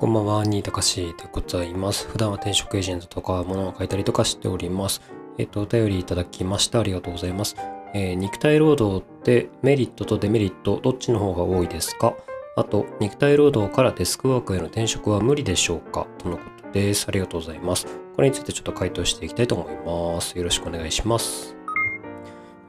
こんばんは、新高しでございます。普段は転職エージェントとか物を書いたりとかしております。えっと、お便りいただきましてありがとうございます。えー肉体労働ってメリットとデメリット、どっちの方が多いですか？あと、肉体労働からデスクワークへの転職は無理でしょうか？とのことです。ありがとうございます。これについてちょっと回答していきたいと思います。よろしくお願いします。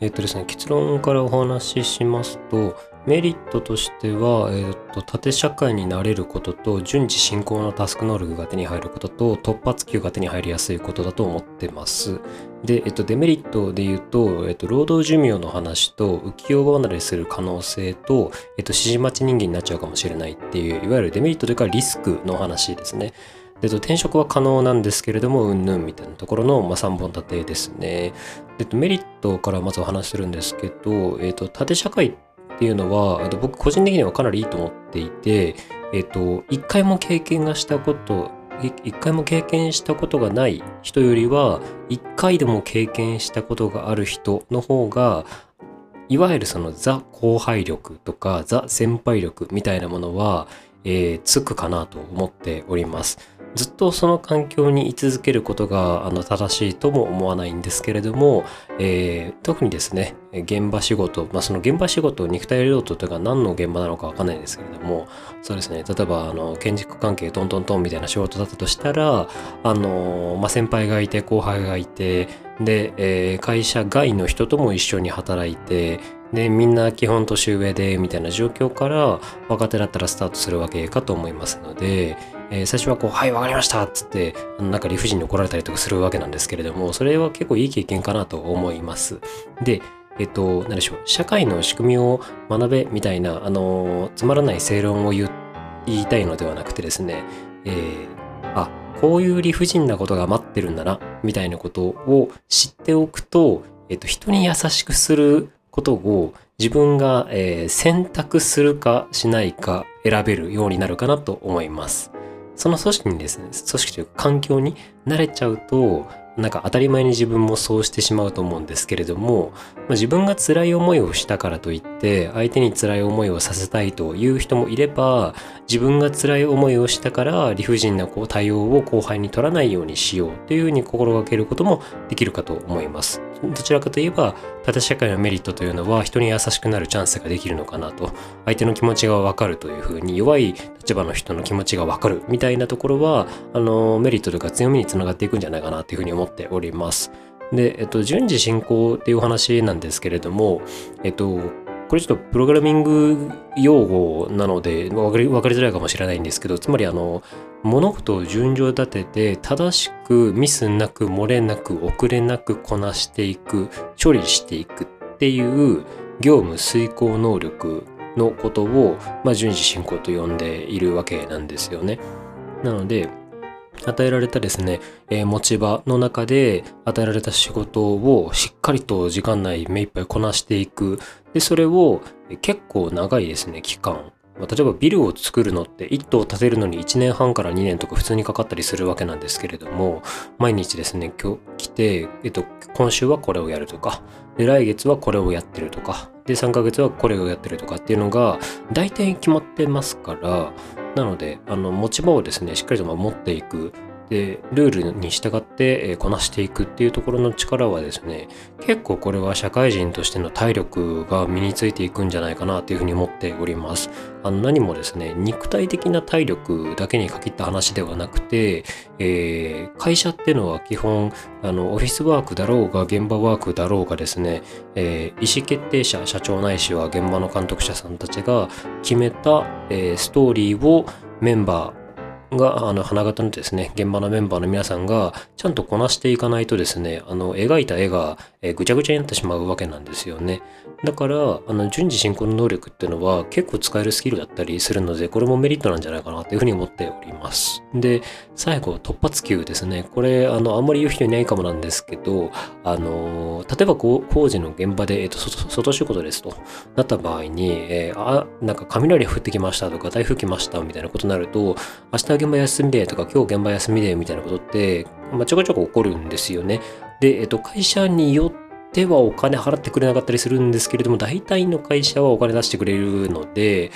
えっとですね、結論からお話ししますと、メリットとしては、えっと、縦社会になれることと、順次進行のタスク能力が手に入ることと、突発給が手に入りやすいことだと思ってます。で、えっと、デメリットで言うと、えっと、労働寿命の話と、浮世離れする可能性と、えっと、指示待ち人間になっちゃうかもしれないっていう、いわゆるデメリットというかリスクの話ですね。で転職は可能なんですけれども、うんぬんみたいなところの、まあ、3本立てですね。でメリットからまずお話しするんですけど、えっと縦社会っていうのは、僕個人的にはかなりいいと思っていて、えっと、一回も経験がしたこと、い一回も経験したことがない人よりは、一回でも経験したことがある人の方が、いわゆるそのザ後輩力とかザ先輩力みたいなものは、えーつくかなと思っております。ずっとその環境に居続けることがあの正しいとも思わないんですけれども、えー特にですね現場仕事、まあ、その現場仕事肉体労働というか何の現場なのかわかんないですけれどもそうですね例えばあの建築関係トントントンみたいな仕事だったとしたらあの、まあ、先輩がいて後輩がいてで、えー会社外の人とも一緒に働いてでみんな基本年上でみたいな状況から若手だったらスタートするわけかと思いますので、えー最初はこう「はいわかりました」っつってなんか理不尽に怒られたりとかするわけなんですけれどもそれは結構いい経験かなと思います。でえっと、何でしょう社会の仕組みを学べみたいなあのつまらない正論を言言いたいのではなくてですね、えーあこういう理不尽なことが待ってるんだなみたいなことを知っておくと、えっと、人に優しくすることを自分が、え選択するかしないか選べるようになるかなと思います。その組織にですね、組織というか環境に慣れちゃうと、なんか当たり前に自分もそうしてしまうと思うんですけれども、まあ、自分が辛い思いをしたからといって、相手に辛い思いをさせたいという人もいれば、自分が辛い思いをしたから理不尽なこう対応を後輩に取らないようにしようというふうに心がけることもできるかと思います。どちらかといえば、縦社会のメリットというのは人に優しくなるチャンスができるのかなと、相手の気持ちがわかるというふうに弱い立場の人の気持ちがわかるみたいなところは、あの、メリットというか強みにつながっていくんじゃないかなというふうに思っております。で、えっと、順次進行っていうお話なんですけれども、えっと、これちょっとプログラミング用語なので分かり分かりづらいかもしれないんですけどつまりあの物事を順序立てて正しくミスなく漏れなく遅れなくこなしていく処理していくっていう業務遂行能力のことを、まあ、順次進行と呼んでいるわけなんですよね。なので与えられたですね、えー持ち場の中で与えられた仕事をしっかりと時間内目いっぱいこなしていく。で、それを結構長いですね、期間。ま例えばビルを作るのって1棟建てるのに1年半から2年とか普通にかかったりするわけなんですけれども、毎日ですね、今日来て、えっと、今週はこれをやるとか、で、来月はこれをやってるとか、で、3ヶ月はこれをやってるとかっていうのが、大体決まってますから、なので、あの、持ち場をですね、しっかりと持っていく。で、ルールに従って、こなしていくっていうところの力はですね、結構これは社会人としての体力が身についていくんじゃないかなっていうふうに思っております。あの何もですね、肉体的な体力だけに限った話ではなくて、えー会社っていうのは基本、あの、オフィスワークだろうが、現場ワークだろうがですね、えー意思決定者、社長ないしは現場の監督者さんたちが決めた、えーストーリーをメンバー、が、あの、花形のですね、現場のメンバーの皆さんが、ちゃんとこなしていかないとですね、あの、描いた絵が、えぐちゃぐちゃになってしまうわけなんですよね。だから、あの、順次進行の能力っていうのは結構使えるスキルだったりするので、これもメリットなんじゃないかなというふうに思っております。で、最後、突発球ですね。これ、あの、あんまり言う人いないかもなんですけど、あの、例えばこう工事の現場で、えっと、外仕事ですとなった場合に、えーあ、なんか雷降ってきましたとか、台風来ましたみたいなことになると、明日現場休みでとか、今日現場休みでみたいなことって、まあ、ちょこちょこ起こるんですよね。で、えっと、会社によってはお金払ってくれなかったりするんですけれども、大体の会社はお金出してくれるので、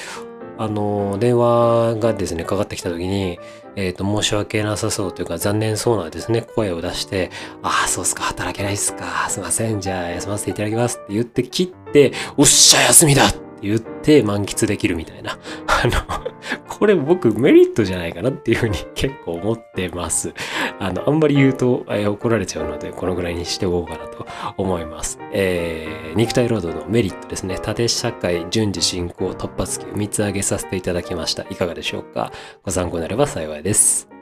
あの、電話がですね、かかってきた時に、えっ、と、申し訳なさそうというか、残念そうなですね、声を出して、ああ、そうっすか、働けないっすか、すいません、じゃあ休ませていただきますって言って切って、おっしゃ、休みだ言って満喫できるみたいな。あの、これ僕メリットじゃないかなっていうふうに結構思ってます。あの、あんまり言うと、えー怒られちゃうので、このぐらいにしておこうかなと思います。えー肉体労働のメリットですね。縦社会順次進行突発級3つ挙げさせていただきました。いかがでしょうか？ご参考になれば幸いです。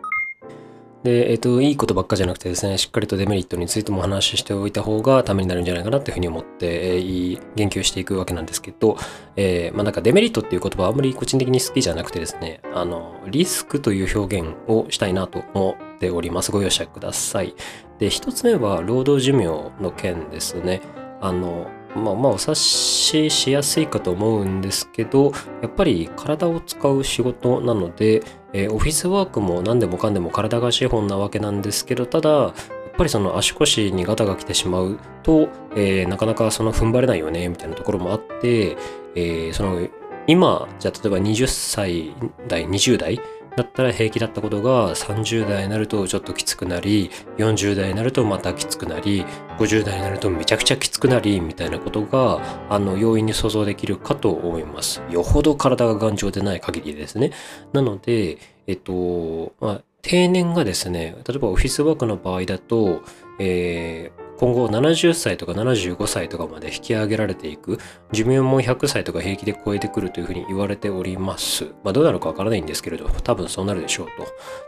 で、えっ、と、いいことばっかじゃなくてですね、しっかりとデメリットについてもお話ししておいた方がためになるんじゃないかなっていうふうに思って、えー言及していくわけなんですけど、えーまあなんかデメリットっていう言葉はあんまり個人的に好きじゃなくてですね、あの、リスクという表現をしたいなと思っております。ご容赦ください。で、一つ目は労働寿命の件ですね。あの、まあまあお察ししやすいかと思うんですけど、やっぱり体を使う仕事なので、えーオフィスワークも何でもかんでも体が資本なわけなんですけど、ただ、やっぱりその足腰にガタが来てしまうと、えーなかなかその踏ん張れないよね、みたいなところもあって、えーその今、じゃあ例えば20歳代、20代だったら平気だったことが30代になるとちょっときつくなり、40代になるとまたきつくなり、50代になるとめちゃくちゃきつくなり、みたいなことが、あの、容易に想像できるかと思います。よほど体が頑丈でない限りですね。なので、えっと、まあ、定年がですね、例えばオフィスワークの場合だと、えー今後70歳とか75歳とかまで引き上げられていく、寿命も100歳とか平気で超えてくるというふうに言われております。まあどうなるかわからないんですけれど、多分そうなるでしょうと。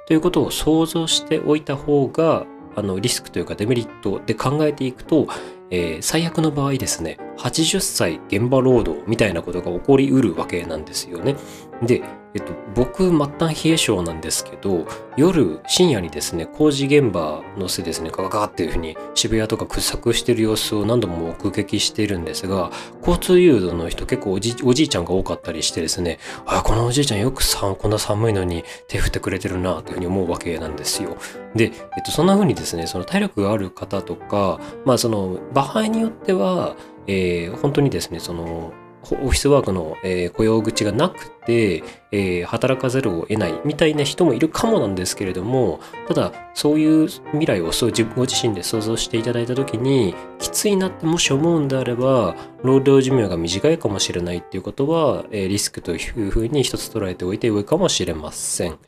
ということを想像しておいた方が、あのリスクというかデメリットで考えていくと、えー最悪の場合ですね、80歳現場労働みたいなことが起こりうるわけなんですよね。で、えっと、僕、末端冷え性なんですけど、夜、深夜にですね、工事現場のせですね、ガガガっていうふうに渋谷とか掘削してる様子を何度も目撃しているんですが、交通誘導の人結構おじおじいちゃんが多かったりしてですね、あ、このおじいちゃんよくさ、こんな寒いのに手振ってくれてるな、というふうに思うわけなんですよ。で、えっと、そんな風にですね、その体力がある方とか、まあ、その、場合によっては、えー本当にですね、その、オフィスワークの、えー雇用口がなくて、えー働かざるを得ないみたいな人もいるかもなんですけれども、ただ、そういう未来をそう自分ご自身で想像していただいたときに、きついなってもし思うんであれば、労働寿命が短いかもしれないっていうことは、えーリスクというふうに一つ捉えておいてよいかもしれません。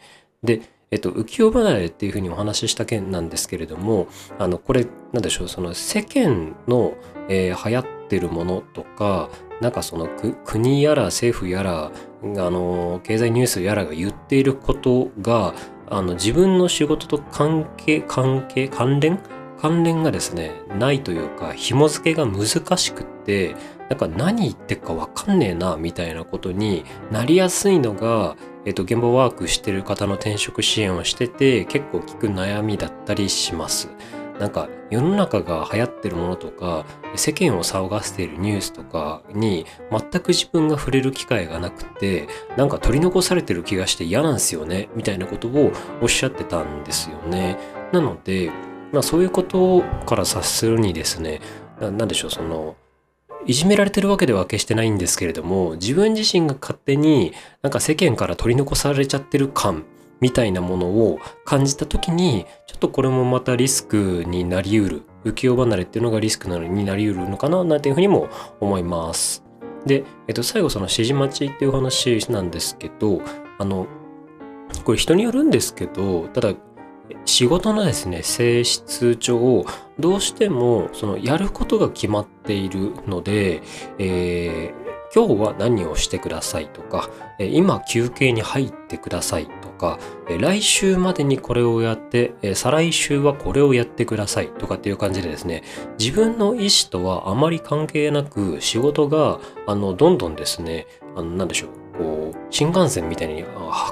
で、えっと、浮世離れっていうふうにお話しした件なんですけれども、あの、これ、なんでしょう、その世間の、えー流行ってるものとか、なんかその国やら政府やら、あの、経済ニュースやらが言っていることが、あの、自分の仕事と関係、関係、関連？関連がですね、ないというか、紐付けが難しくって、なんか何言ってるかわかんねえな、みたいなことになりやすいのが、えっと、現場ワークしてる方の転職支援をしてて、結構聞く悩みだったりします。なんか世の中が流行ってるものとか世間を騒がせているニュースとかに全く自分が触れる機会がなくてなんか取り残されてる気がして嫌なんですよねみたいなことをおっしゃってたんですよね。なので、まあ、そういうことから察するにですねななんでしょうそのいじめられてるわけでは決してないんですけれども自分自身が勝手になんか世間から取り残されちゃってる感みたいなものを感じた時にちょっとこれもまたリスクになりうる浮世離れっていうのがリスクなのになりうるのかななんていうふうにも思います。で、えっと、最後その指示待ちっていう話なんですけどあのこれ人によるんですけどただ仕事のですね性質上どうしてもそのやることが決まっているので、えー今日は何をしてくださいとか、今休憩に入ってくださいとか、来週までにこれをやって、再来週はこれをやってくださいとかっていう感じでですね、自分の意思とはあまり関係なく仕事が、あの、どんどんですね、あの、なんでしょう、こう、新幹線みたいに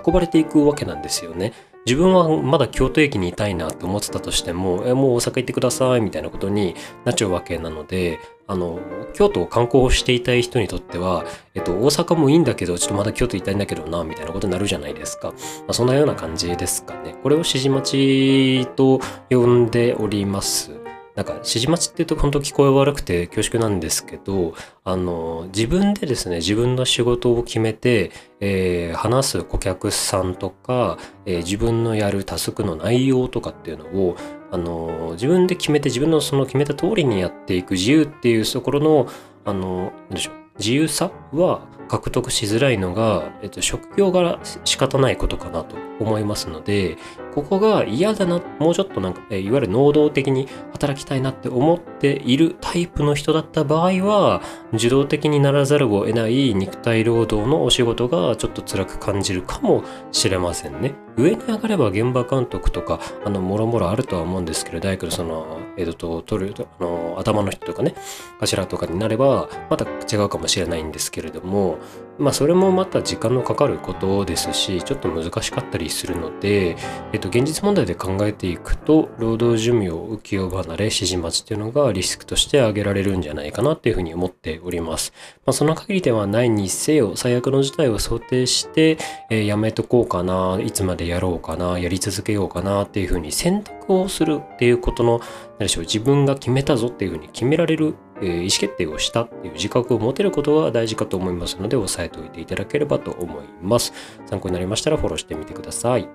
運ばれていくわけなんですよね。自分はまだ京都駅にいたいなって思ってたとしても、えもう大阪行ってくださいみたいなことになっちゃうわけなので、あの、京都を観光していたい人にとっては、えっと、大阪もいいんだけど、ちょっとまだ京都行きたいんだけどな、みたいなことになるじゃないですか。まあ、そんなような感じですかね。これを指示待ちと呼んでおります。なんか指示待ちって言うと本当聞こえ悪くて恐縮なんですけど、あの、自分でですね、自分の仕事を決めて、えー、話す顧客さんとか、えー、自分のやるタスクの内容とかっていうのを、あの、自分で決めて自分のその決めた通りにやっていく自由っていうところの、あの、なんでしょう、自由さは獲得しづらいのが、えっと、職業柄仕方ないことかなと思いますので、ここが嫌だな、もうちょっとなんか、いわゆる能動的に働きたいなって思っているタイプの人だった場合は、受動的にならざるを得ない肉体労働のお仕事がちょっと辛く感じるかもしれませんね。上に上がれば現場監督とか、あの、もろもろあるとは思うんですけど、大工のその、えっと、取る、あの、頭の人とかね、頭とかになれば、また違うかもしれないんですけれども、まあ、それもまた時間のかかることですし、ちょっと難しかったりするので、えっと、現実問題で考えていくと、労働寿命、浮世離れ、指示待ちっていうのがリスクとして挙げられるんじゃないかなっていうふうに思っております。まあ、その限りではないにせよ、最悪の事態を想定して、えー、やめとこうかな、いつまでやろうかな、やり続けようかなっていうふうに選択をするっていうことの、何でしょう、自分が決めたぞっていうふうに決められるえ、意思決定をしたっていう自覚を持てることが大事かと思いますので、押さえておいていただければと思います。参考になりましたらフォローしてみてください。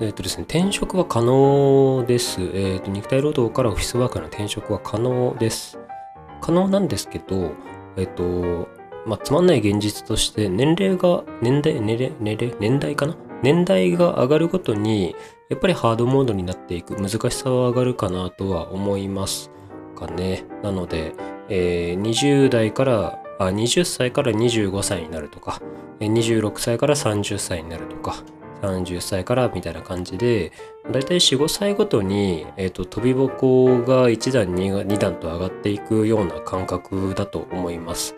えっ、とですね、転職は可能です。えっ、ー、と、肉体労働からオフィスワークの転職は可能です。可能なんですけど、えっ、ー、と、まあ、つまんない現実として、年齢が、年代、年齢、年齢、年代かな？年代が上がるごとに、やっぱりハードモードになっていく難しさは上がるかなとは思いますかね。なので、えー、20代からあ、20歳から25歳になるとか、26歳から30歳になるとか、30歳からみたいな感じで、だいたい4、5歳ごとに、え、ー、と、飛び箱が1段2、2段と上がっていくような感覚だと思います。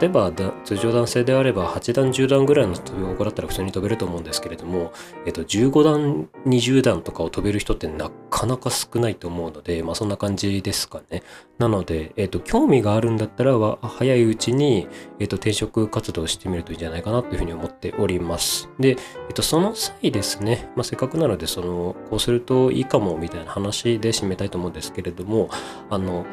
例えば通常男性であれば8段10段ぐらいの飛び箱だったら普通に飛べると思うんですけれども、えっと、15段20段とかを飛べる人ってなかなか少ないと思うので、まあ、そんな感じですかね。なので、えっと、興味があるんだったら早いうちに、えっと、転職活動をしてみるといいんじゃないかなというふうに思っております。で、えっと、その際ですね、まあ、せっかくなのでそのこうするといいかもみたいな話で締めたいと思うんですけれどもあの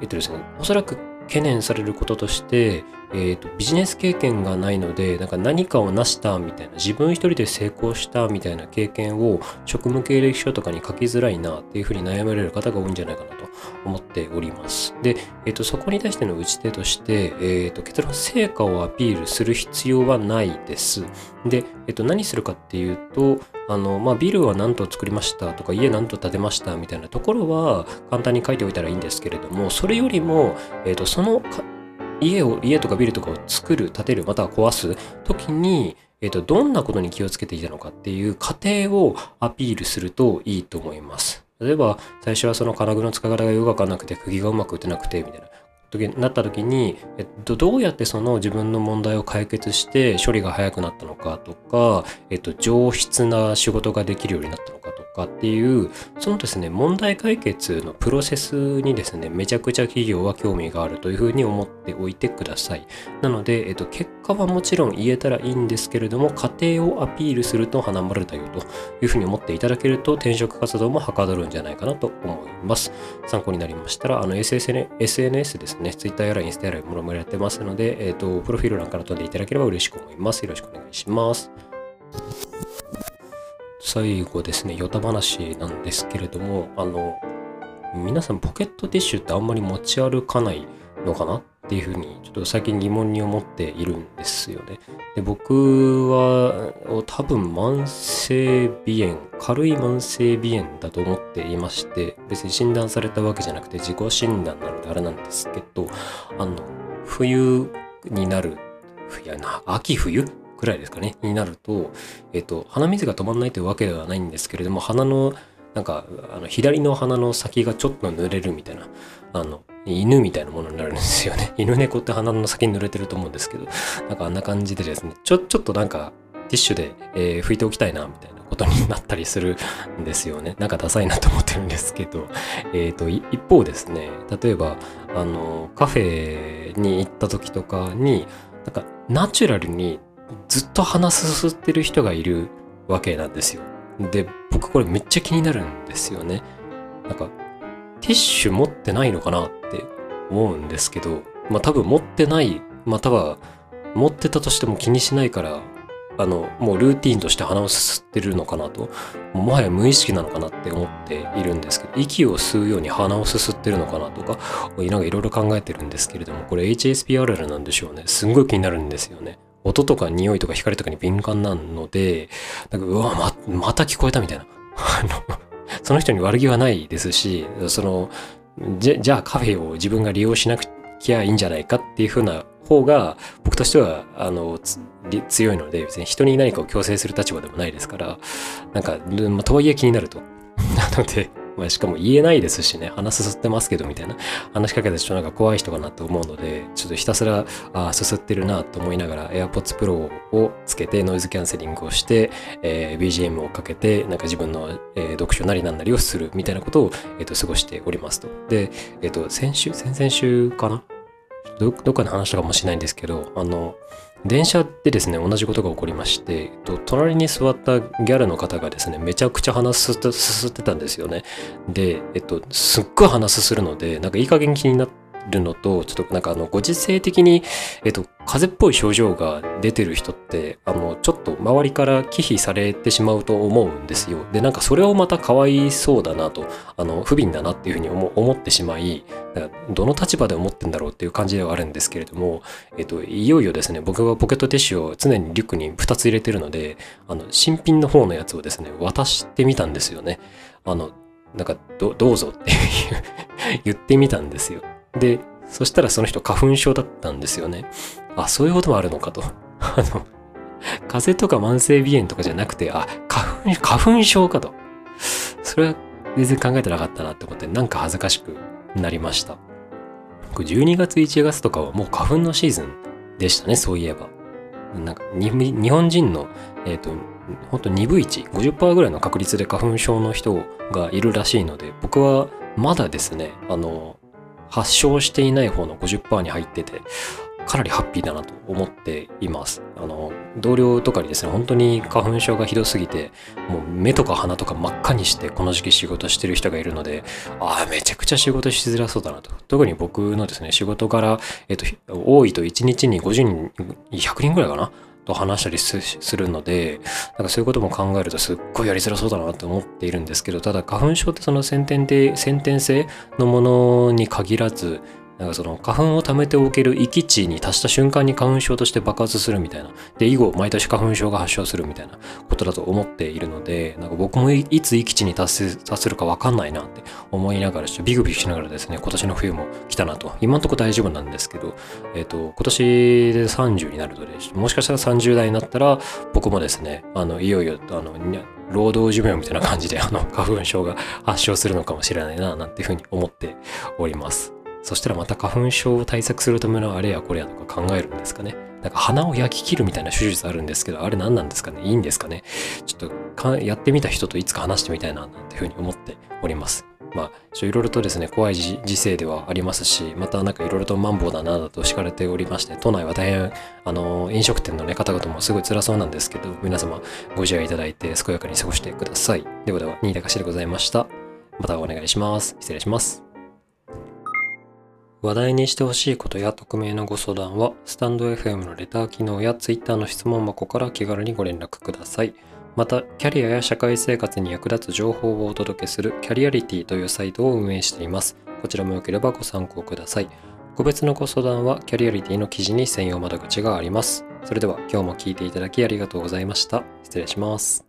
えっとですねおそらく懸念されることとして、えーと、ビジネス経験がないのでなんか何かを成したみたいな自分一人で成功したみたいな経験を職務経歴書とかに書きづらいなっていうふうに悩まれる方が多いんじゃないかなと思っております。で、えーと、そこに対しての打ち手として、えーと、結論成果をアピールする必要はないです。で、えー、と何するかっていうとあの、まあ、ビルは何と作りましたとか、家何と建てましたみたいなところは簡単に書いておいたらいいんですけれども、それよりも、えっ、ー、と、その家を、家とかビルとかを作る、建てる、または壊す時に、えっ、ー、と、どんなことに気をつけていたのかっていう過程をアピールするといいと思います。例えば、最初はその金具の使い方がよくわかんなくて、釘がうまく打てなくて、みたいな。時なった時に、えっと、どうやってその自分の問題を解決して処理が早くなったのかとか、えっと、上質な仕事ができるようになったのかとかっていうそのですね問題解決のプロセスにですねめちゃくちゃ企業は興味があるというふうに思っておいてください。なので、えっと、結果はもちろん言えたらいいんですけれども過程をアピールすると花丸だよというふうに思っていただけると転職活動もはかどるんじゃないかなと思います。参考になりましたらあの SNS ですね。Twitter やらインスタやらもろもろやってますので、えっ、ー、とプロフィール欄から飛んでいただければ嬉しく思います。よろしくお願いします。最後ですね、ヨタ話なんですけれども、あの、皆さんポケットティッシュってあんまり持ち歩かないのかなっっていうふうに、ちょっと最近疑問に思っているんですよね。で僕は多分慢性鼻炎、軽い慢性鼻炎だと思っていまして、別に診断されたわけじゃなくて自己診断なのであれなんですけど、あの、冬になる、いやな、秋冬くらいですかね、になると、えっ、と、鼻水が止まんないというわけではないんですけれども、鼻の、なんか、あの左の鼻の先がちょっと濡れるみたいな、あの、犬みたいなものになるんですよね。犬猫って鼻の先に濡れてると思うんですけど、なんかあんな感じでですね、ちょ、ちょっとなんか、ティッシュで、えー、拭いておきたいな、みたいなことになったりするんですよね。なんかダサいなと思ってるんですけど、えっ、ー、と、一方ですね、例えば、あの、カフェに行った時とかに、なんかナチュラルにずっと鼻すすってる人がいるわけなんですよ。で、僕これめっちゃ気になるんですよね。なんか、ティッシュ持ってないのかなって思うんですけど、まあ多分持ってない、まあ多分持ってたとしても気にしないから、あの、もうルーティーンとして鼻をすすってるのかなと、もはや無意識なのかなって思っているんですけど、息を吸うように鼻をすすってるのかなとか、なんかいろいろ考えてるんですけれども、これ HSPRL なんでしょうね。すんごい気になるんですよね。音とか匂いとか光とかに敏感なので、なんかうわ、ま、また聞こえたみたいな。あの、その人に悪気はないですし、その、じゃあカフェを自分が利用しなくきゃいいんじゃないかっていうふうな方が僕としてはあの強いので別に人に何かを強制する立場でもないですからなんか、まあ、とはいえ気になると。なのでまあ、しかも言えないですしね、鼻すすってますけどみたいな話しかけた人なんか怖い人かなと思うので、ちょっとひたすら、ああ、すすってるなと思いながら AirPods Pro をつけてノイズキャンセリングをして、えー、BGM をかけて、なんか自分の、えー、読書なりなんなりをするみたいなことを、えーと、過ごしておりますと。で、えっ、ー、と、先週、先々週かな？どどっかで話したかもしれないんですけど、あの、電車でですね、同じことが起こりまして、隣に座ったギャルの方がですね、めちゃくちゃ鼻すすってたんですよね。で、えっと、すっごい鼻すするので、なんかいい加減気になって、るのと、ちょっとなんかあの、ご時世的に、えっと、風邪っぽい症状が出てる人って、あの、ちょっと周りから忌避されてしまうと思うんですよ。で、なんかそれをまたかわいそうだなと、あの、不憫だなっていうふうに思ってしまい、どの立場で思ってんだろうっていう感じではあるんですけれども、えっと、いよいよですね、僕はポケットティッシュを常にリュックに2つ入れてるので、あの、新品の方のやつをですね、渡してみたんですよね。あの、なんか、どどうぞっていう言ってみたんですよ。で、そしたらその人花粉症だったんですよね。あ、そういうこともあるのかと。あの、風邪とか慢性鼻炎とかじゃなくて、あ、花粉、花粉症かと。それは全然考えてなかったなって思って、なんか恥ずかしくなりました。僕12月1月とかはもう花粉のシーズンでしたね、そういえば。なんか日本人の、えっ、ー、と、ほんと2分1、50%ぐらいの確率で花粉症の人がいるらしいので、僕はまだですね、あの、発症していない方の50%に入ってて、かなりハッピーだなと思っています。あの、同僚とかにですね、本当に花粉症がひどすぎて、もう目とか鼻とか真っ赤にしてこの時期仕事してる人がいるので、ああ、めちゃくちゃ仕事しづらそうだなと。特に僕のですね、仕事柄、えっと、多いと1日に50人、100人ぐらいかなと話したりするので、なんかそういうことも考えるとすっごいやりづらそうだなと思っているんですけど、ただ花粉症ってその先天で、先天性のものに限らず、なんかその花粉を溜めておける域値に達した瞬間に花粉症として爆発するみたいな。で、以後毎年花粉症が発症するみたいなことだと思っているので、なんか僕もいつ域値に達す達するかわかんないなって思いながら、ビクビクしながらですね、今年の冬も来たなと。今んとこ大丈夫なんですけど、えっ、ー、と、今年で30になるので、もしかしたら30代になったら、僕もですね、あの、いよいよ、あの、労働寿命みたいな感じで、あの、花粉症が発症するのかもしれないな、なんていうふうに思っております。そしたらまた花粉症を対策するためのあれやこれやとか考えるんですかね。なんか鼻を焼き切るみたいな手術あるんですけど、あれ何なんですかね？いいんですかね？ちょっとやってみた人といつか話してみたいななんていうふうに思っております。まあ、いろいろとですね、怖い時勢ではありますし、またなんかいろいろとマンボウだなだと敷かれておりまして、都内は大変、あの、飲食店のね、方々もすごい辛そうなんですけど、皆様ご自愛いただいて健やかに過ごしてください。ではでは、新高しでございました。またお願いします。失礼します。話題にしてほしいことや匿名のご相談は、スタンド FM のレター機能や Twitter の質問箱から気軽にご連絡ください。また、キャリアや社会生活に役立つ情報をお届けするキャリアリティというサイトを運営しています。こちらもよければご参考ください。個別のご相談はキャリアリティの記事に専用窓口があります。それでは今日も聴いていただきありがとうございました。失礼します。